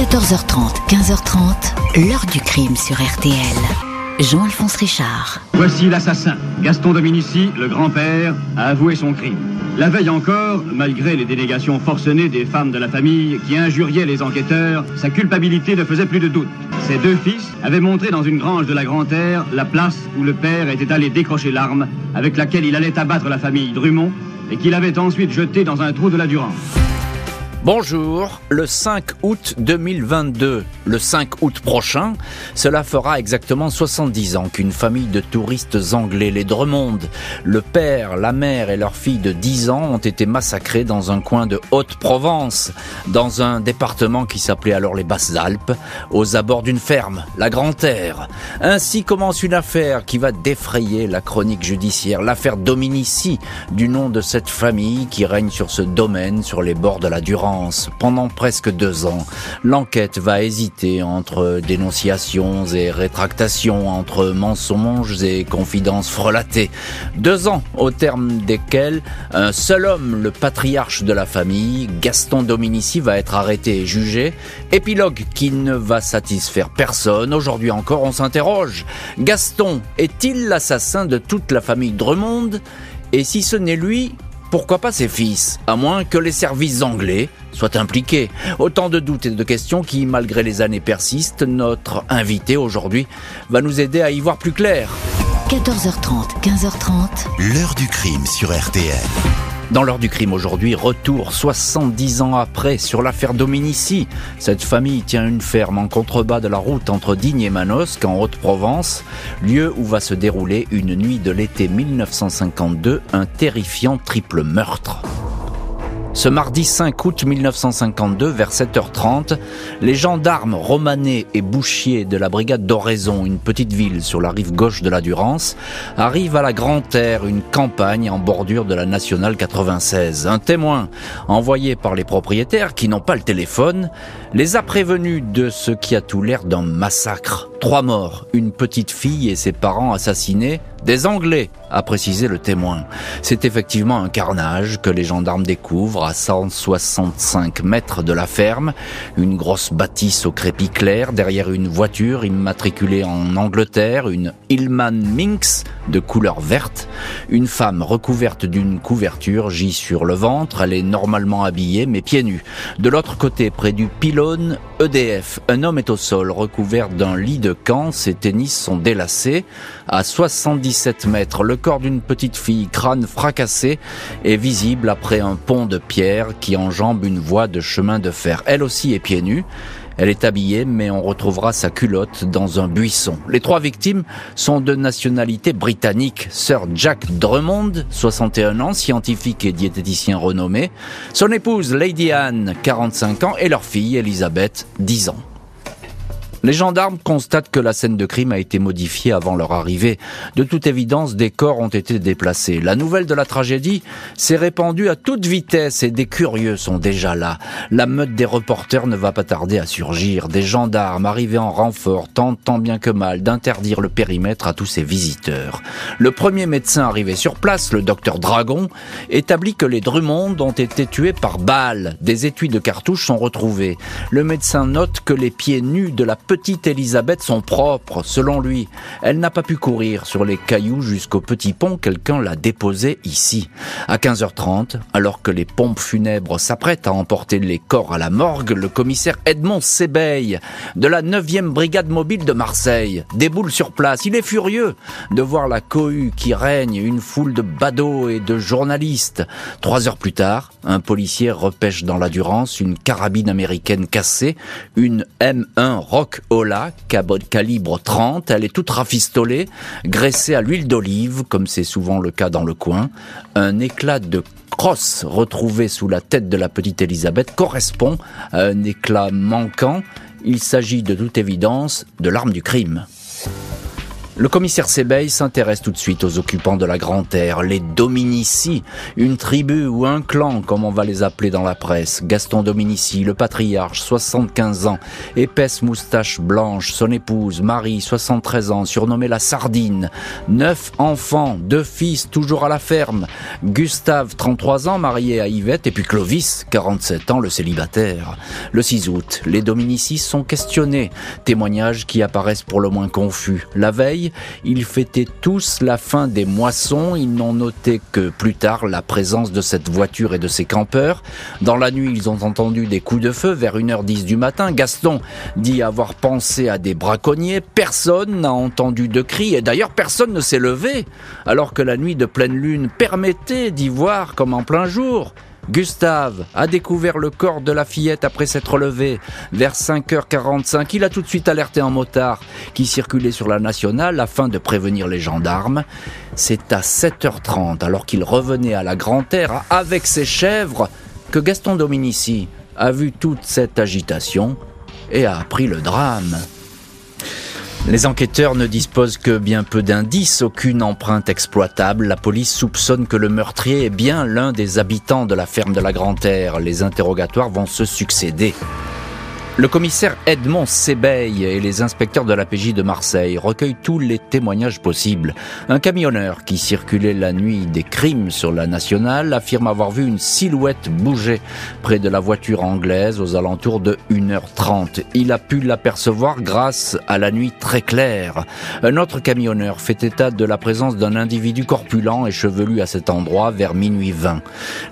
14h30, 15h30, l'heure du crime sur RTL. Jean-Alphonse Richard. Voici l'assassin. Gaston Dominici, le grand-père, a avoué son crime. La veille encore, malgré les dénégations forcenées des femmes de la famille qui injuriaient les enquêteurs, sa culpabilité ne faisait plus de doute. Ses deux fils avaient montré dans une grange de la Grand-Terre la place où le père était allé décrocher l'arme avec laquelle il allait abattre la famille Drummond et qu'il avait ensuite jetée dans un trou de la Durance. Bonjour, le 5 août 2022, le 5 août prochain, cela fera exactement 70 ans qu'une famille de touristes anglais, les Drummond, le père, la mère et leur fille de 10 ans ont été massacrés dans un coin de Haute-Provence, dans un département qui s'appelait alors les Basses-Alpes, aux abords d'une ferme, la Grand-Terre. Ainsi commence une affaire qui va défrayer la chronique judiciaire, l'affaire Dominici, du nom de cette famille qui règne sur ce domaine, sur les bords de la Durance pendant presque deux ans. L'enquête va hésiter entre dénonciations et rétractations, entre mensonges et confidences frelatées. Deux ans au terme desquels un seul homme, le patriarche de la famille, Gaston Dominici, va être arrêté et jugé. Épilogue qui ne va satisfaire personne. Aujourd'hui encore, on s'interroge. Gaston est-il l'assassin de toute la famille Dremond Et si ce n'est lui, pourquoi pas ses fils À moins que les services anglais soient impliqués. Autant de doutes et de questions qui, malgré les années, persistent. Notre invité aujourd'hui va nous aider à y voir plus clair. 14h30, 15h30. L'heure du crime sur RTL. Dans l'heure du crime aujourd'hui, retour 70 ans après sur l'affaire Dominici. Cette famille tient une ferme en contrebas de la route entre Digne et Manosque en Haute-Provence, lieu où va se dérouler une nuit de l'été 1952 un terrifiant triple meurtre. Ce mardi 5 août 1952, vers 7h30, les gendarmes romanais et bouchiers de la brigade d'Oraison, une petite ville sur la rive gauche de la Durance, arrivent à la Grand-Terre, une campagne en bordure de la nationale 96. Un témoin, envoyé par les propriétaires qui n'ont pas le téléphone, les a prévenus de ce qui a tout l'air d'un massacre. Trois morts, une petite fille et ses parents assassinés, des Anglais, a précisé le témoin. C'est effectivement un carnage que les gendarmes découvrent à 165 mètres de la ferme, une grosse bâtisse au crépi clair, derrière une voiture immatriculée en Angleterre, une Hillman Minx de couleur verte, une femme recouverte d'une couverture gît sur le ventre, elle est normalement habillée mais pieds nus. De l'autre côté, près du pylône EDF, un homme est au sol recouvert d'un lit de camp, ses tennis sont délacés à 77 mètres. Le corps d'une petite fille, crâne fracassé, est visible après un pont de pierre qui enjambe une voie de chemin de fer. Elle aussi est pieds nus. Elle est habillée, mais on retrouvera sa culotte dans un buisson. Les trois victimes sont de nationalité britannique. Sir Jack Drummond, 61 ans, scientifique et diététicien renommé. Son épouse, Lady Anne, 45 ans, et leur fille, Elisabeth, 10 ans. Les gendarmes constatent que la scène de crime a été modifiée avant leur arrivée. De toute évidence, des corps ont été déplacés. La nouvelle de la tragédie s'est répandue à toute vitesse et des curieux sont déjà là. La meute des reporters ne va pas tarder à surgir. Des gendarmes arrivés en renfort tentent tant bien que mal d'interdire le périmètre à tous ces visiteurs. Le premier médecin arrivé sur place, le docteur Dragon, établit que les Drummond ont été tués par balles. Des étuis de cartouches sont retrouvés. Le médecin note que les pieds nus de la petite Elisabeth sont propres, selon lui. Elle n'a pas pu courir sur les cailloux jusqu'au petit pont, quelqu'un l'a déposée ici. À 15h30, alors que les pompes funèbres s'apprêtent à emporter les corps à la morgue, le commissaire Edmond Sébeille, de la 9e brigade mobile de Marseille, déboule sur place. Il est furieux de voir la cohue qui règne, une foule de badauds et de journalistes. Trois heures plus tard, un policier repêche dans la Durance une carabine américaine cassée, une M1 Rock Ola, calibre 30. Elle est toute rafistolée, graissée à l'huile d'olive, comme c'est souvent le cas dans le coin. Un éclat de crosse retrouvé sous la tête de la petite Elisabeth correspond à un éclat manquant. Il s'agit de toute évidence de l'arme du crime. Le commissaire Sébeil s'intéresse tout de suite aux occupants de la Grande Terre, les Dominici, une tribu ou un clan, comme on va les appeler dans la presse. Gaston Dominici, le patriarche, 75 ans, épaisse moustache blanche, son épouse, Marie, 73 ans, surnommée la Sardine, neuf enfants, deux fils, toujours à la ferme, Gustave, 33 ans, marié à Yvette, et puis Clovis, 47 ans, le célibataire. Le 6 août, les Dominici sont questionnés, témoignages qui apparaissent pour le moins confus. La veille, ils fêtaient tous la fin des moissons. Ils n'ont noté que plus tard la présence de cette voiture et de ces campeurs. Dans la nuit, ils ont entendu des coups de feu vers 1h10 du matin. Gaston dit avoir pensé à des braconniers. Personne n'a entendu de cris et d'ailleurs personne ne s'est levé alors que la nuit de pleine lune permettait d'y voir comme en plein jour. Gustave a découvert le corps de la fillette après s'être levé. Vers 5h45, il a tout de suite alerté un motard qui circulait sur la nationale afin de prévenir les gendarmes. C'est à 7h30, alors qu'il revenait à la Grand-Terre avec ses chèvres, que Gaston Dominici a vu toute cette agitation et a appris le drame. Les enquêteurs ne disposent que bien peu d'indices, aucune empreinte exploitable. La police soupçonne que le meurtrier est bien l'un des habitants de la ferme de la Grand-Terre. Les interrogatoires vont se succéder. Le commissaire Edmond Sébeil et les inspecteurs de la PJ de Marseille recueillent tous les témoignages possibles. Un camionneur qui circulait la nuit des crimes sur la nationale affirme avoir vu une silhouette bouger près de la voiture anglaise aux alentours de 1h30. Il a pu l'apercevoir grâce à la nuit très claire. Un autre camionneur fait état de la présence d'un individu corpulent et chevelu à cet endroit vers minuit 20.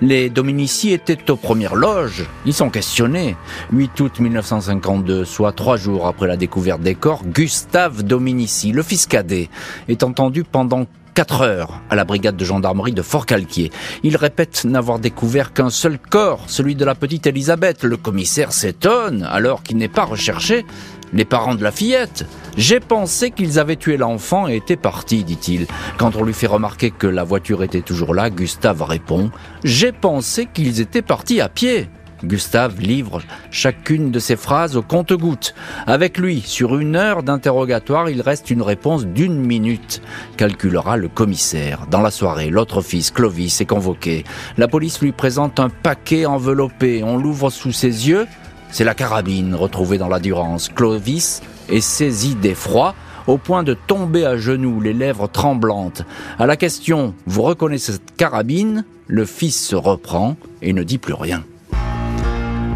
Les Dominici étaient aux premières loges. Ils sont questionnés. 8 août 1900 1952, soit trois jours après la découverte des corps, Gustave Dominici, le fils cadet, est entendu pendant quatre heures à la brigade de gendarmerie de Fort-Calquier. Il répète n'avoir découvert qu'un seul corps, celui de la petite Elisabeth. Le commissaire s'étonne alors qu'il n'est pas recherché. Les parents de la fillette. J'ai pensé qu'ils avaient tué l'enfant et étaient partis, dit-il. Quand on lui fait remarquer que la voiture était toujours là, Gustave répond J'ai pensé qu'ils étaient partis à pied. Gustave livre chacune de ses phrases au compte-gouttes. Avec lui, sur une heure d'interrogatoire, il reste une réponse d'une minute, calculera le commissaire. Dans la soirée, l'autre fils, Clovis, est convoqué. La police lui présente un paquet enveloppé. On l'ouvre sous ses yeux. C'est la carabine retrouvée dans la Durance. Clovis est saisi d'effroi au point de tomber à genoux, les lèvres tremblantes. À la question, vous reconnaissez cette carabine? Le fils se reprend et ne dit plus rien.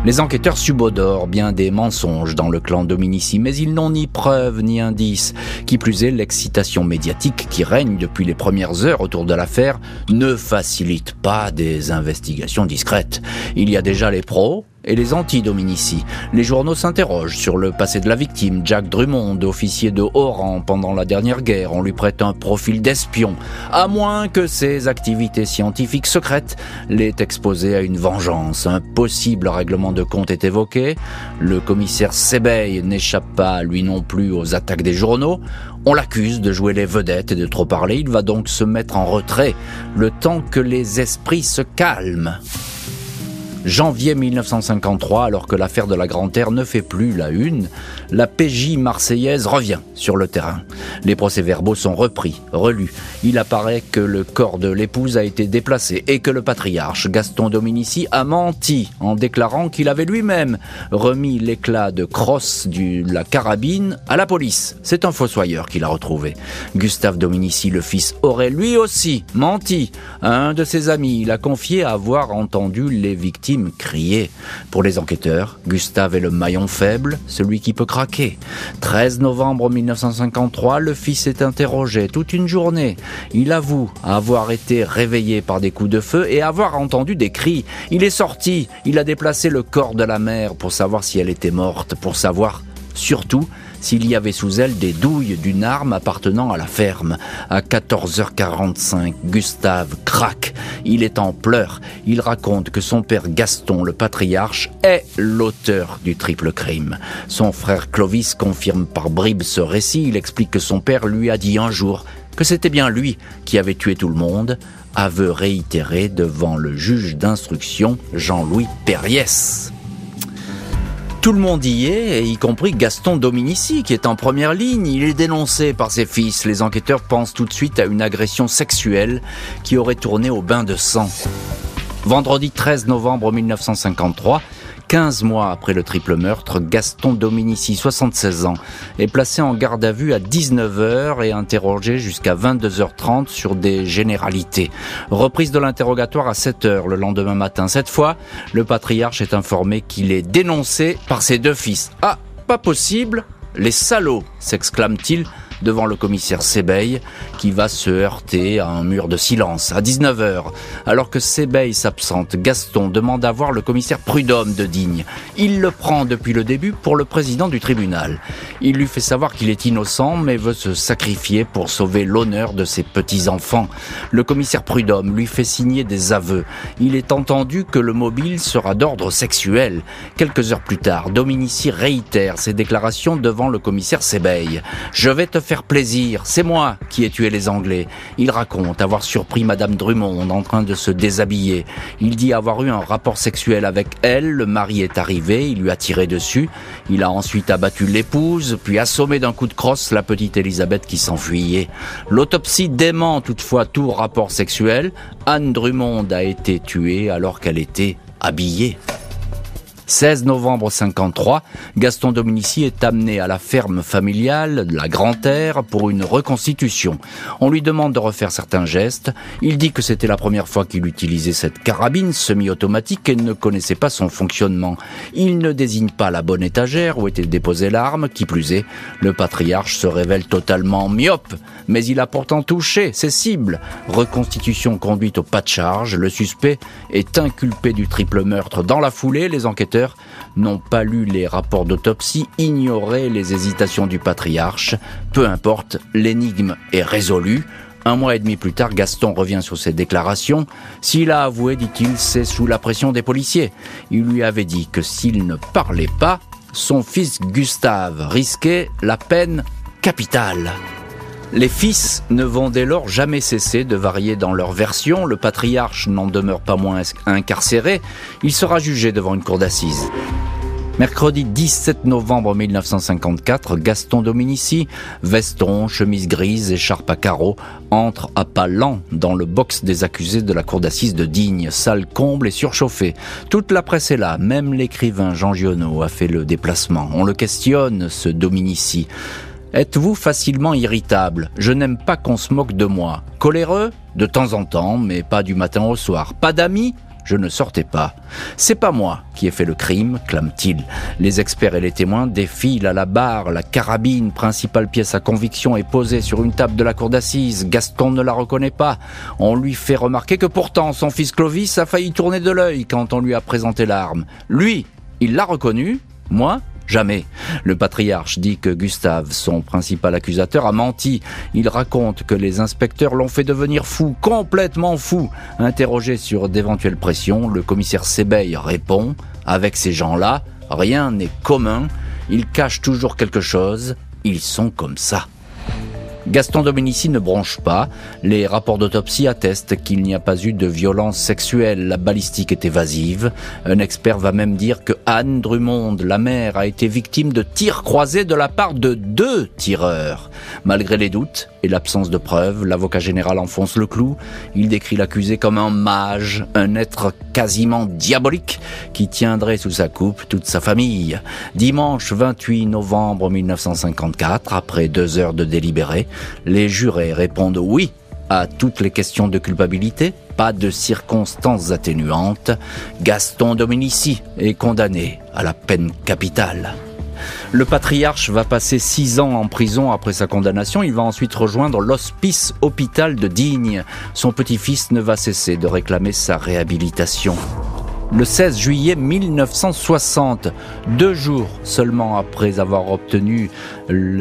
Les enquêteurs subodorent bien des mensonges dans le clan Dominici, mais ils n'ont ni preuve ni indice. Qui plus est, l'excitation médiatique qui règne depuis les premières heures autour de l'affaire ne facilite pas des investigations discrètes. Il y a déjà les pros, et les anti-Dominici. Les journaux s'interrogent sur le passé de la victime. Jack Drummond, officier de haut rang pendant la dernière guerre, on lui prête un profil d'espion, à moins que ses activités scientifiques secrètes l'aient exposé à une vengeance. Un possible règlement de compte est évoqué. Le commissaire Sebeil n'échappe pas, lui non plus, aux attaques des journaux. On l'accuse de jouer les vedettes et de trop parler. Il va donc se mettre en retrait le temps que les esprits se calment. Janvier 1953, alors que l'affaire de la Grand-Terre ne fait plus la une, la PJ marseillaise revient sur le terrain. Les procès-verbaux sont repris, relus. Il apparaît que le corps de l'épouse a été déplacé et que le patriarche Gaston Dominici a menti en déclarant qu'il avait lui-même remis l'éclat de crosse de la carabine à la police. C'est un fossoyeur qui l'a retrouvé. Gustave Dominici, le fils, aurait lui aussi menti un de ses amis. Il a confié avoir entendu les victimes crier. Pour les enquêteurs, Gustave est le maillon faible, celui qui peut craquer. 13 novembre 1953, le fils est interrogé toute une journée. Il avoue avoir été réveillé par des coups de feu et avoir entendu des cris. Il est sorti, il a déplacé le corps de la mère pour savoir si elle était morte, pour savoir surtout s'il y avait sous elle des douilles d'une arme appartenant à la ferme. À 14h45, Gustave craque. Il est en pleurs. Il raconte que son père Gaston, le patriarche, est l'auteur du triple crime. Son frère Clovis confirme par bribes ce récit. Il explique que son père lui a dit un jour que c'était bien lui qui avait tué tout le monde, aveu réitéré devant le juge d'instruction Jean-Louis Perriès. Tout le monde y est, y compris Gaston Dominici, qui est en première ligne. Il est dénoncé par ses fils. Les enquêteurs pensent tout de suite à une agression sexuelle qui aurait tourné au bain de sang. Vendredi 13 novembre 1953, 15 mois après le triple meurtre, Gaston Dominici, 76 ans, est placé en garde à vue à 19h et interrogé jusqu'à 22h30 sur des généralités. Reprise de l'interrogatoire à 7h le lendemain matin. Cette fois, le patriarche est informé qu'il est dénoncé par ses deux fils. Ah, pas possible Les salauds s'exclame-t-il devant le commissaire Sebeil qui va se heurter à un mur de silence. À 19h, alors que Sebeil s'absente, Gaston demande à voir le commissaire Prudhomme de Digne. Il le prend depuis le début pour le président du tribunal. Il lui fait savoir qu'il est innocent mais veut se sacrifier pour sauver l'honneur de ses petits-enfants. Le commissaire Prudhomme lui fait signer des aveux. Il est entendu que le mobile sera d'ordre sexuel. Quelques heures plus tard, Dominici réitère ses déclarations devant le commissaire Sebeil. Je vais te faire plaisir. C'est moi qui ai tué les Anglais. Il raconte avoir surpris Madame Drummond en train de se déshabiller. Il dit avoir eu un rapport sexuel avec elle. Le mari est arrivé. Il lui a tiré dessus. Il a ensuite abattu l'épouse, puis assommé d'un coup de crosse la petite Elisabeth qui s'enfuyait. L'autopsie dément toutefois tout rapport sexuel. Anne Drummond a été tuée alors qu'elle était habillée. 16 novembre 53, Gaston Dominici est amené à la ferme familiale de la Grand-Terre pour une reconstitution. On lui demande de refaire certains gestes. Il dit que c'était la première fois qu'il utilisait cette carabine semi-automatique et ne connaissait pas son fonctionnement. Il ne désigne pas la bonne étagère où était déposée l'arme. Qui plus est, le patriarche se révèle totalement myope, mais il a pourtant touché ses cibles. Reconstitution conduite au pas de charge. Le suspect est inculpé du triple meurtre. Dans la foulée, les enquêteurs n'ont pas lu les rapports d'autopsie, ignoré les hésitations du patriarche. Peu importe, l'énigme est résolue. Un mois et demi plus tard, Gaston revient sur ses déclarations. S'il a avoué, dit-il, c'est sous la pression des policiers. Il lui avait dit que s'il ne parlait pas, son fils Gustave risquait la peine capitale. Les fils ne vont dès lors jamais cesser de varier dans leur version. Le patriarche n'en demeure pas moins incarcéré. Il sera jugé devant une cour d'assises. Mercredi 17 novembre 1954, Gaston Dominici, veston, chemise grise, écharpe à carreaux, entre à pas lents dans le box des accusés de la cour d'assises de Digne, salle comble et surchauffée. Toute la presse est là, même l'écrivain Jean Giono a fait le déplacement. On le questionne, ce Dominici. Êtes-vous facilement irritable? Je n'aime pas qu'on se moque de moi. Coléreux? De temps en temps, mais pas du matin au soir. Pas d'amis? Je ne sortais pas. C'est pas moi qui ai fait le crime, clame-t-il. Les experts et les témoins défilent à la barre. La carabine, principale pièce à conviction, est posée sur une table de la cour d'assises. Gaston ne la reconnaît pas. On lui fait remarquer que pourtant son fils Clovis a failli tourner de l'œil quand on lui a présenté l'arme. Lui, il l'a reconnu. Moi, Jamais. Le patriarche dit que Gustave, son principal accusateur, a menti. Il raconte que les inspecteurs l'ont fait devenir fou, complètement fou. Interrogé sur d'éventuelles pressions, le commissaire Sebeil répond Avec ces gens-là, rien n'est commun. Ils cachent toujours quelque chose. Ils sont comme ça. Gaston Dominici ne bronche pas. Les rapports d'autopsie attestent qu'il n'y a pas eu de violence sexuelle. La balistique est évasive. Un expert va même dire que Anne Drummond, la mère, a été victime de tirs croisés de la part de deux tireurs. Malgré les doutes et l'absence de preuves, l'avocat général enfonce le clou. Il décrit l'accusé comme un mage, un être quasiment diabolique qui tiendrait sous sa coupe toute sa famille. Dimanche 28 novembre 1954, après deux heures de délibéré, les jurés répondent oui à toutes les questions de culpabilité, pas de circonstances atténuantes. Gaston Dominici est condamné à la peine capitale. Le patriarche va passer six ans en prison après sa condamnation. Il va ensuite rejoindre l'hospice hôpital de Digne. Son petit-fils ne va cesser de réclamer sa réhabilitation le 16 juillet 1960, deux jours seulement après avoir obtenu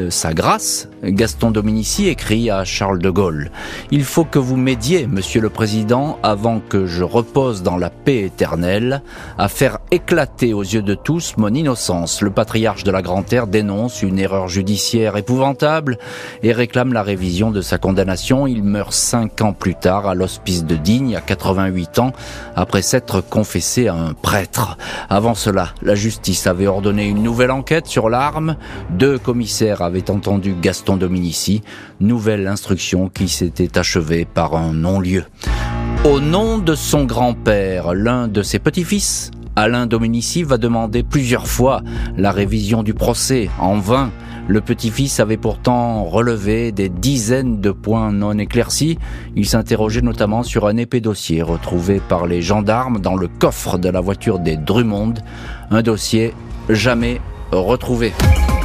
sa grâce, Gaston Dominici écrit à Charles de Gaulle Il faut que vous m'aidiez, monsieur le président, avant que je repose dans la paix éternelle, à faire éclater aux yeux de tous mon innocence. Le patriarche de la Grand-Terre dénonce une erreur judiciaire épouvantable et réclame la révision de sa condamnation. Il meurt cinq ans plus tard à l'hospice de Digne, à 88 ans, après s'être confessé à un prêtre. Avant cela, la justice avait ordonné une nouvelle enquête sur l'arme. Deux commissaires avaient entendu Gaston Dominici. Nouvelle instruction qui s'était achevée par un non-lieu. Au nom de son grand-père, l'un de ses petits-fils, Alain Dominici va demander plusieurs fois la révision du procès, en vain. Le petit-fils avait pourtant relevé des dizaines de points non éclaircis. Il s'interrogeait notamment sur un épais dossier retrouvé par les gendarmes dans le coffre de la voiture des Drummond. Un dossier jamais retrouvé.